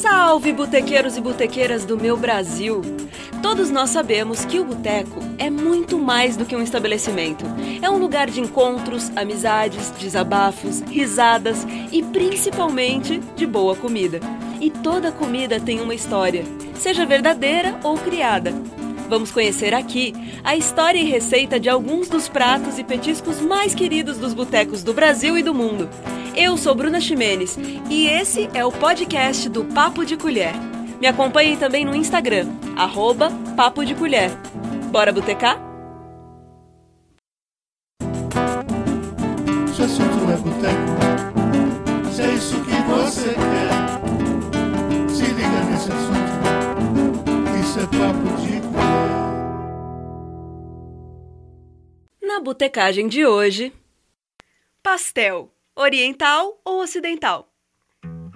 Salve, botequeiros e botequeiras do meu Brasil! Todos nós sabemos que o boteco é muito mais do que um estabelecimento. É um lugar de encontros, amizades, desabafos, risadas e principalmente de boa comida. E toda comida tem uma história, seja verdadeira ou criada. Vamos conhecer aqui a história e receita de alguns dos pratos e petiscos mais queridos dos botecos do Brasil e do mundo. Eu sou Bruna Ximenes e esse é o podcast do Papo de Colher. Me acompanhem também no Instagram, arroba Papo de Colher. Bora botecar? Se assunto é boteco, se é isso que você quer, se liga nesse assunto. Isso é papo de colher. Na botecagem de hoje, pastel, oriental ou ocidental?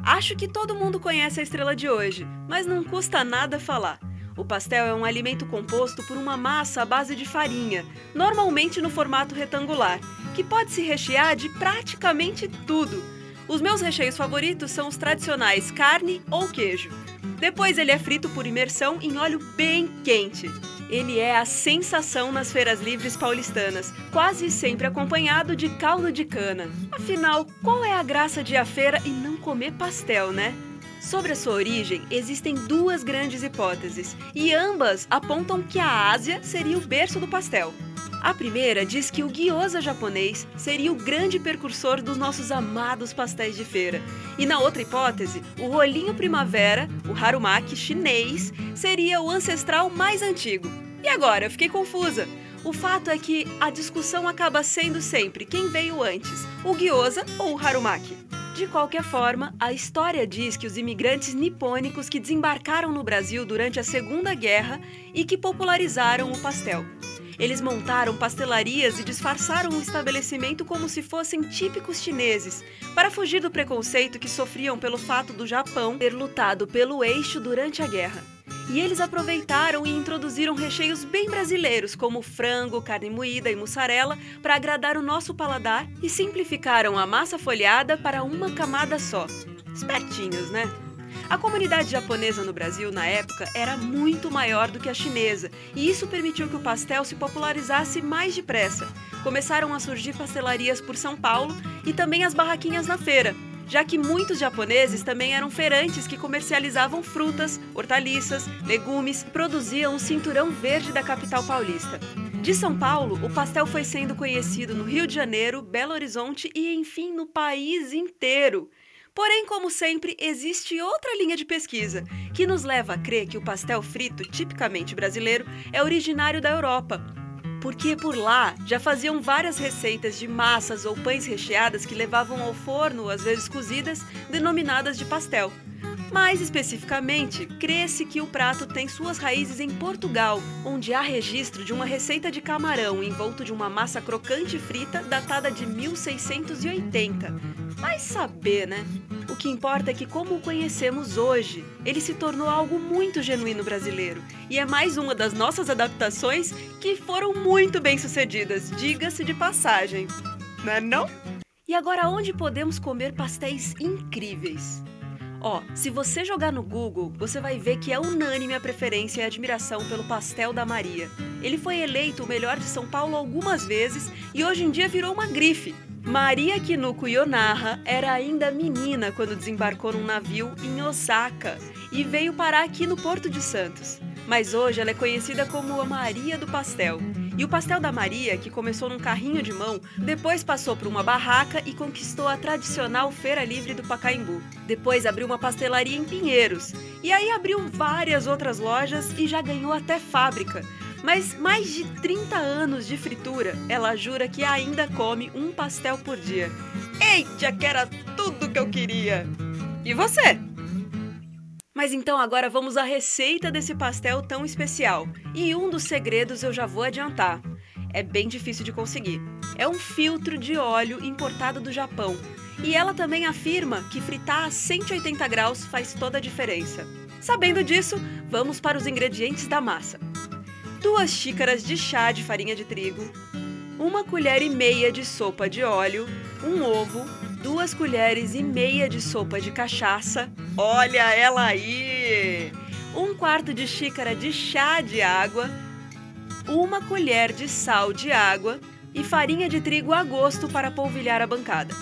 Acho que todo mundo conhece a estrela de hoje, mas não custa nada falar. O pastel é um alimento composto por uma massa à base de farinha, normalmente no formato retangular, que pode se rechear de praticamente tudo. Os meus recheios favoritos são os tradicionais carne ou queijo. Depois ele é frito por imersão em óleo bem quente. Ele é a sensação nas feiras livres paulistanas, quase sempre acompanhado de caldo de cana. Afinal, qual é a graça de ir à feira e não comer pastel, né? Sobre a sua origem, existem duas grandes hipóteses, e ambas apontam que a Ásia seria o berço do pastel. A primeira diz que o gyoza japonês seria o grande precursor dos nossos amados pastéis de feira. E na outra hipótese, o rolinho primavera, o harumaki chinês, seria o ancestral mais antigo. E agora? Eu fiquei confusa. O fato é que a discussão acaba sendo sempre quem veio antes, o gyoza ou o harumaki. De qualquer forma, a história diz que os imigrantes nipônicos que desembarcaram no Brasil durante a Segunda Guerra e que popularizaram o pastel. Eles montaram pastelarias e disfarçaram o estabelecimento como se fossem típicos chineses, para fugir do preconceito que sofriam pelo fato do Japão ter lutado pelo eixo durante a guerra. E eles aproveitaram e introduziram recheios bem brasileiros, como frango, carne moída e mussarela, para agradar o nosso paladar e simplificaram a massa folhada para uma camada só. Espertinhos, né? A comunidade japonesa no Brasil, na época, era muito maior do que a chinesa, e isso permitiu que o pastel se popularizasse mais depressa. Começaram a surgir pastelarias por São Paulo e também as barraquinhas na feira, já que muitos japoneses também eram feirantes que comercializavam frutas, hortaliças, legumes, produziam o cinturão verde da capital paulista. De São Paulo, o pastel foi sendo conhecido no Rio de Janeiro, Belo Horizonte e, enfim, no país inteiro. Porém, como sempre, existe outra linha de pesquisa que nos leva a crer que o pastel frito, tipicamente brasileiro, é originário da Europa. Porque por lá já faziam várias receitas de massas ou pães recheadas que levavam ao forno, às vezes cozidas, denominadas de pastel. Mais especificamente, crê-se que o prato tem suas raízes em Portugal, onde há registro de uma receita de camarão envolto de uma massa crocante frita datada de 1680. Vai saber, né? O que importa é que, como o conhecemos hoje, ele se tornou algo muito genuíno brasileiro e é mais uma das nossas adaptações que foram muito bem sucedidas, diga-se de passagem. Não é não? E agora onde podemos comer pastéis incríveis? Ó, se você jogar no Google, você vai ver que é unânime a preferência e admiração pelo pastel da Maria. Ele foi eleito o melhor de São Paulo algumas vezes e hoje em dia virou uma grife. Maria Kinuko Yonaha era ainda menina quando desembarcou num navio em Osaka e veio parar aqui no Porto de Santos. Mas hoje ela é conhecida como a Maria do Pastel. E o pastel da Maria, que começou num carrinho de mão, depois passou por uma barraca e conquistou a tradicional Feira Livre do Pacaembu. Depois abriu uma pastelaria em Pinheiros. E aí abriu várias outras lojas e já ganhou até fábrica. Mas mais de 30 anos de fritura, ela jura que ainda come um pastel por dia. Eita, que era tudo que eu queria! E você? Mas então agora vamos à receita desse pastel tão especial. E um dos segredos eu já vou adiantar. É bem difícil de conseguir. É um filtro de óleo importado do Japão. E ela também afirma que fritar a 180 graus faz toda a diferença. Sabendo disso, vamos para os ingredientes da massa. Duas xícaras de chá de farinha de trigo, uma colher e meia de sopa de óleo, um ovo, duas colheres e meia de sopa de cachaça. Olha ela aí! Um quarto de xícara de chá de água, uma colher de sal de água e farinha de trigo a gosto para polvilhar a bancada.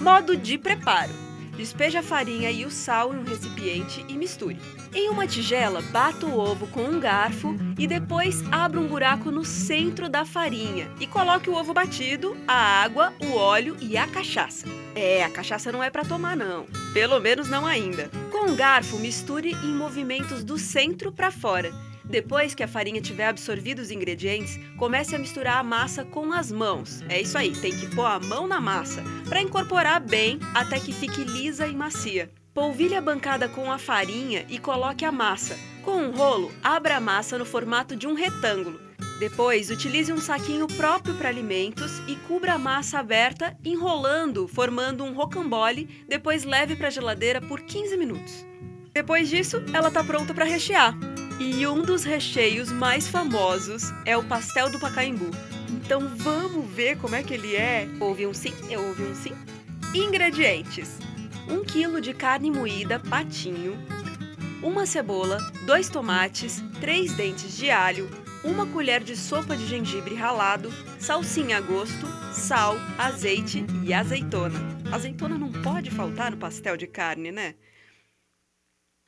Modo de preparo: despeje a farinha e o sal em um recipiente e misture. Em uma tigela, bata o ovo com um garfo e depois abra um buraco no centro da farinha e coloque o ovo batido, a água, o óleo e a cachaça. É, a cachaça não é para tomar não, pelo menos não ainda. Com um garfo, misture em movimentos do centro para fora depois que a farinha tiver absorvido os ingredientes, comece a misturar a massa com as mãos. É isso aí, tem que pôr a mão na massa para incorporar bem até que fique lisa e macia. Polvilhe a bancada com a farinha e coloque a massa. Com um rolo, abra a massa no formato de um retângulo. Depois, utilize um saquinho próprio para alimentos e cubra a massa aberta, enrolando, formando um rocambole, depois leve para a geladeira por 15 minutos. Depois disso, ela está pronta para rechear. E um dos recheios mais famosos é o pastel do Pacaembu. Então vamos ver como é que ele é? Houve um sim? Eu ouvi um sim? Ingredientes: 1 kg de carne moída patinho, uma cebola, dois tomates, três dentes de alho, uma colher de sopa de gengibre ralado, salsinha a gosto, sal, azeite e azeitona. Azeitona não pode faltar no pastel de carne, né?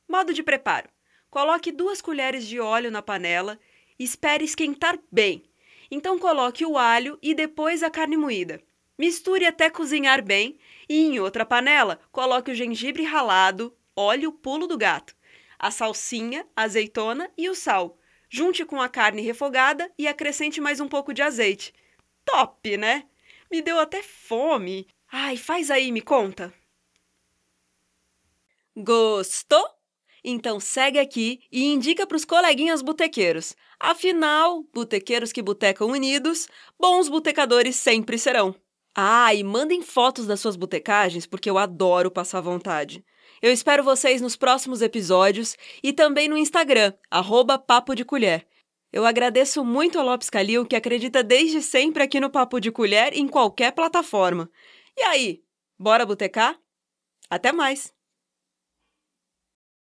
Modo de preparo: Coloque duas colheres de óleo na panela e espere esquentar bem. Então coloque o alho e depois a carne moída. Misture até cozinhar bem e em outra panela coloque o gengibre ralado, óleo pulo do gato, a salsinha, a azeitona e o sal. Junte com a carne refogada e acrescente mais um pouco de azeite. Top, né? Me deu até fome. Ai, faz aí, me conta. Gostou? Então segue aqui e indica para os coleguinhas botequeiros. Afinal, botequeiros que botecam unidos, bons botecadores sempre serão. Ah, e mandem fotos das suas botecagens, porque eu adoro passar vontade. Eu espero vocês nos próximos episódios e também no Instagram, arroba Papo de Colher. Eu agradeço muito a Lopes Calil, que acredita desde sempre aqui no Papo de Colher em qualquer plataforma. E aí, bora botecar? Até mais!